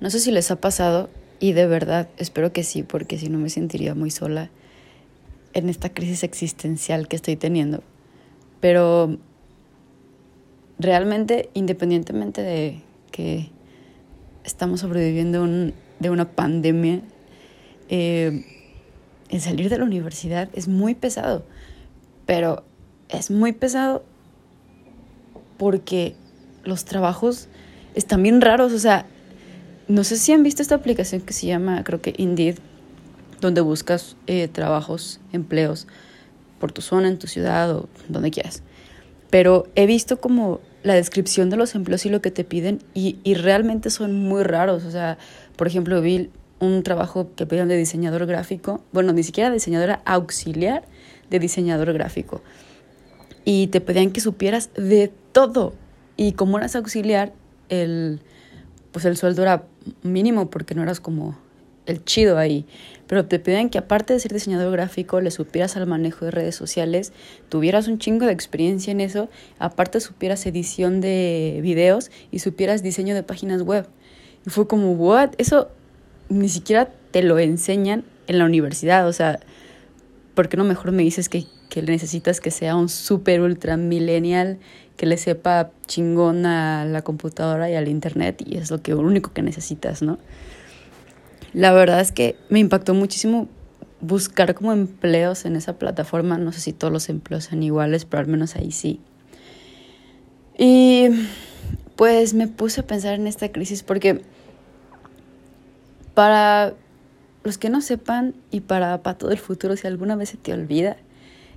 No sé si les ha pasado y de verdad espero que sí, porque si no me sentiría muy sola en esta crisis existencial que estoy teniendo. Pero realmente, independientemente de que estamos sobreviviendo de una pandemia, eh, el salir de la universidad es muy pesado, pero es muy pesado porque los trabajos están bien raros, o sea, no sé si han visto esta aplicación que se llama, creo que Indeed, donde buscas eh, trabajos, empleos por tu zona, en tu ciudad o donde quieras. Pero he visto como la descripción de los empleos y lo que te piden y, y realmente son muy raros. O sea, por ejemplo, vi un trabajo que pedían de diseñador gráfico, bueno, ni siquiera diseñadora auxiliar de diseñador gráfico. Y te pedían que supieras de todo. Y como eras auxiliar, el, pues el sueldo era mínimo porque no eras como el chido ahí. Pero te pedían que aparte de ser diseñador gráfico, le supieras al manejo de redes sociales, tuvieras un chingo de experiencia en eso, aparte supieras edición de videos y supieras diseño de páginas web. Y fue como, ¿what? Eso ni siquiera te lo enseñan en la universidad. O sea, ¿por qué no mejor me dices que, que necesitas que sea un super ultra millennial que le sepa chingón a la computadora y al internet y es lo que lo único que necesitas, ¿no? La verdad es que me impactó muchísimo buscar como empleos en esa plataforma. No sé si todos los empleos sean iguales, pero al menos ahí sí. Y pues me puse a pensar en esta crisis porque para los que no sepan y para todo el futuro, si alguna vez se te olvida,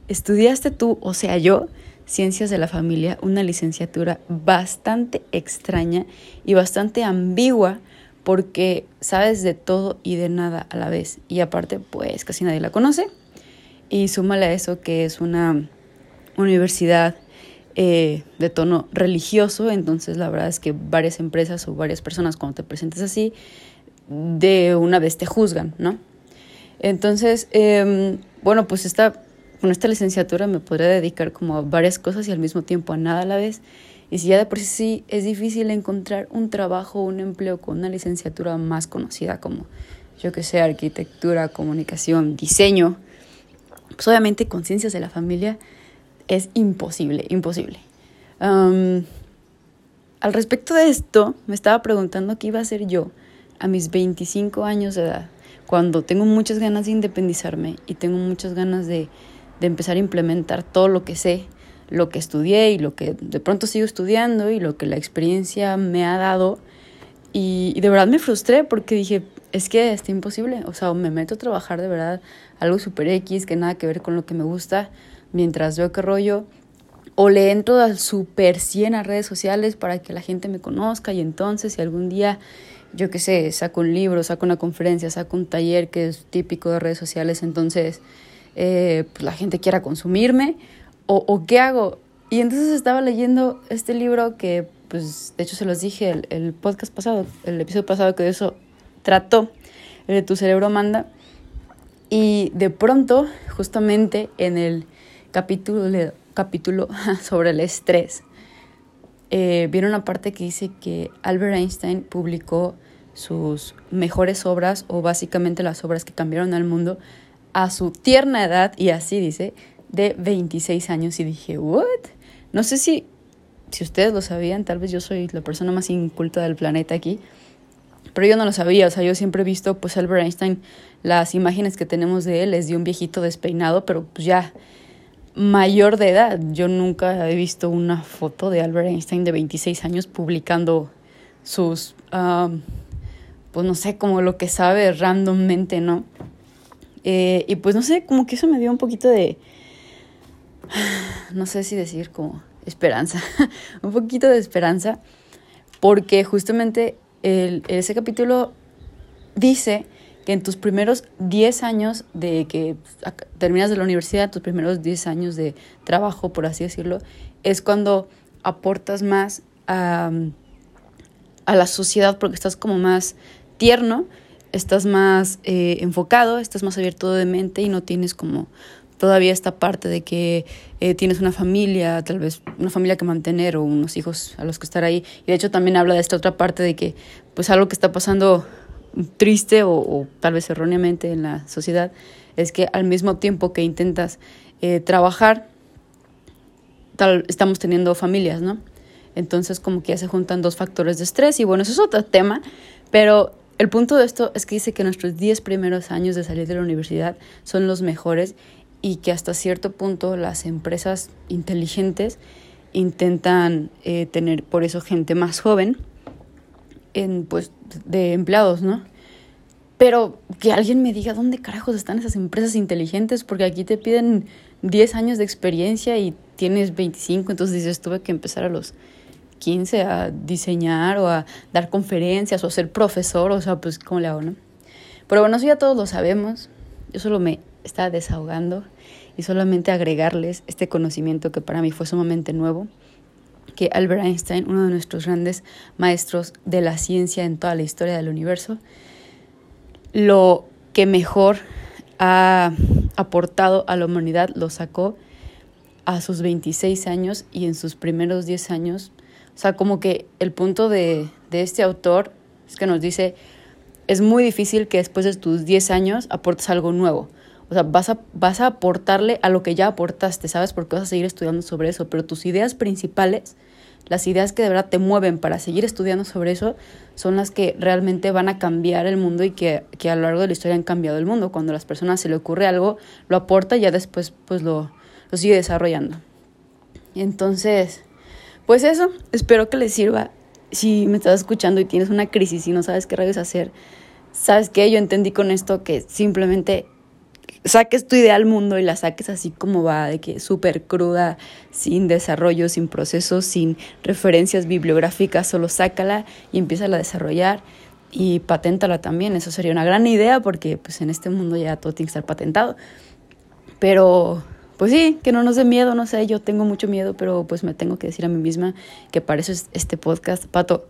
estudiaste tú, o sea yo, Ciencias de la Familia, una licenciatura bastante extraña y bastante ambigua porque sabes de todo y de nada a la vez. Y aparte, pues casi nadie la conoce. Y súmale a eso que es una universidad eh, de tono religioso, entonces la verdad es que varias empresas o varias personas cuando te presentes así, de una vez te juzgan, ¿no? Entonces, em, bueno, pues esta con esta licenciatura me podría dedicar como a varias cosas y al mismo tiempo a nada a la vez. Y si ya de por sí es difícil encontrar un trabajo un empleo con una licenciatura más conocida como, yo que sé, arquitectura, comunicación, diseño, pues obviamente con ciencias de la familia es imposible, imposible. al respecto de esto, me estaba preguntando qué iba a hacer yo a mis 25 años de edad, cuando tengo muchas ganas de independizarme y tengo muchas ganas de de empezar a implementar todo lo que sé, lo que estudié y lo que de pronto sigo estudiando y lo que la experiencia me ha dado. Y, de verdad me frustré porque dije, es que está imposible. O sea, me meto a trabajar de verdad algo super X que nada que ver con lo que me gusta mientras veo qué rollo. O le entro al super 100 a redes sociales para que la gente me conozca y entonces si algún día, yo qué sé, saco un libro, saco una conferencia, saco un taller que es típico de redes sociales, entonces eh, pues la gente quiera consumirme o, qué hago. Y entonces estaba leyendo este libro que, pues, de hecho se los dije el, el podcast pasado, el episodio pasado que de eso trató, el de Tu cerebro manda. Y de pronto, justamente en el capítulo, capítulo sobre el estrés, eh, vieron una parte que dice que Albert Einstein publicó sus mejores obras o básicamente las obras que cambiaron al mundo a su tierna edad, y así dice, de 26 años. Y dije, ¿what? No sé si, si ustedes lo sabían, tal vez yo soy la persona más inculta del planeta aquí, pero yo no lo sabía, o sea, yo siempre he visto, pues, Albert Einstein, las imágenes que tenemos de él es de un viejito despeinado, pero pues ya mayor de edad. Yo nunca he visto una foto de Albert Einstein de 26 años publicando sus, pues no sé, como lo que sabe randommente, ¿no? Eh, y pues no sé, como que eso me dio un poquito de, no sé si decir como esperanza, un poquito de esperanza, porque justamente el, ese capítulo dice que en tus primeros 10 años de que terminas de la universidad, tus primeros 10 años de trabajo, por así decirlo, es cuando aportas más a, a la sociedad porque estás como más tierno estás más eh, enfocado, estás más abierto de mente y no tienes como todavía esta parte de que eh, tienes una familia, tal vez una familia que mantener o unos hijos a los que estar ahí. Y de hecho también habla de esta otra parte de que pues algo que está pasando triste o, tal vez erróneamente en la sociedad es que al mismo tiempo que intentas eh, trabajar, tal, estamos teniendo familias, ¿no? Entonces como que ya se juntan dos factores de estrés y bueno, eso es otro tema, pero el punto de esto es que dice que nuestros 10 primeros años de salir de la universidad son los mejores y que hasta cierto punto las empresas inteligentes intentan eh, tener por eso gente más joven pues de empleados, ¿no? Pero que alguien me diga dónde carajos están esas empresas inteligentes, porque aquí te piden 10 años de experiencia y tienes 25, entonces dices, tuve que empezar a los 15 a diseñar o a dar conferencias o a ser profesor, o sea, pues, ¿cómo le hago, no? Pero bueno, eso ya todos lo sabemos, yo solo me estaba desahogando y solamente agregarles este conocimiento que para mí fue sumamente nuevo, que Albert Einstein, uno de nuestros grandes maestros de la ciencia en toda la historia del universo, lo que mejor ha aportado a la humanidad lo sacó a sus 26 años y en sus primeros 10 años o sea, como que el punto de, de este autor es que nos dice, es muy difícil que después de tus 10 años aportes algo nuevo. O sea, vas a, vas a aportarle a lo que ya aportaste, ¿sabes? Porque vas a seguir estudiando sobre eso, pero tus ideas principales, las ideas que de verdad te mueven para seguir estudiando sobre eso, son las que realmente van a cambiar el mundo y que, que a lo largo de la historia han cambiado el mundo. Cuando a las personas se le ocurre algo, lo aporta y ya después pues lo, lo sigue desarrollando. Entonces, pues eso, espero que les sirva. Si me estás escuchando y tienes una crisis y no sabes qué rayos hacer, sabes que yo entendí con esto que simplemente saques tu idea al mundo y la saques así como va, de que súper cruda, sin desarrollo, sin procesos, sin referencias bibliográficas, solo sácala y empieza a desarrollar y paténtala también. Eso sería una gran idea porque pues en este mundo ya todo tiene que estar patentado. Pero pues sí, que no nos dé miedo, no sé, yo tengo mucho miedo, pero pues me tengo que decir a mí misma que para eso es este podcast. Pato,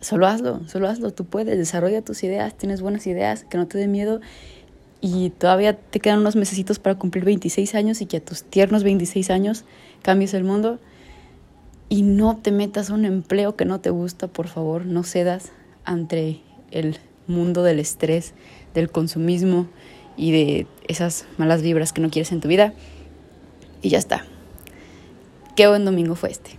solo hazlo, solo hazlo, tú puedes, desarrolla tus ideas, tienes buenas ideas, que no te dé miedo y todavía te quedan unos mesecitos para cumplir 26 años y que a tus tiernos 26 años cambies el mundo y no te metas a un empleo que no te gusta, por favor, no cedas ante el mundo del estrés, del consumismo y de esas malas vibras que no quieres en tu vida. Y ya está. Qué buen domingo fue este.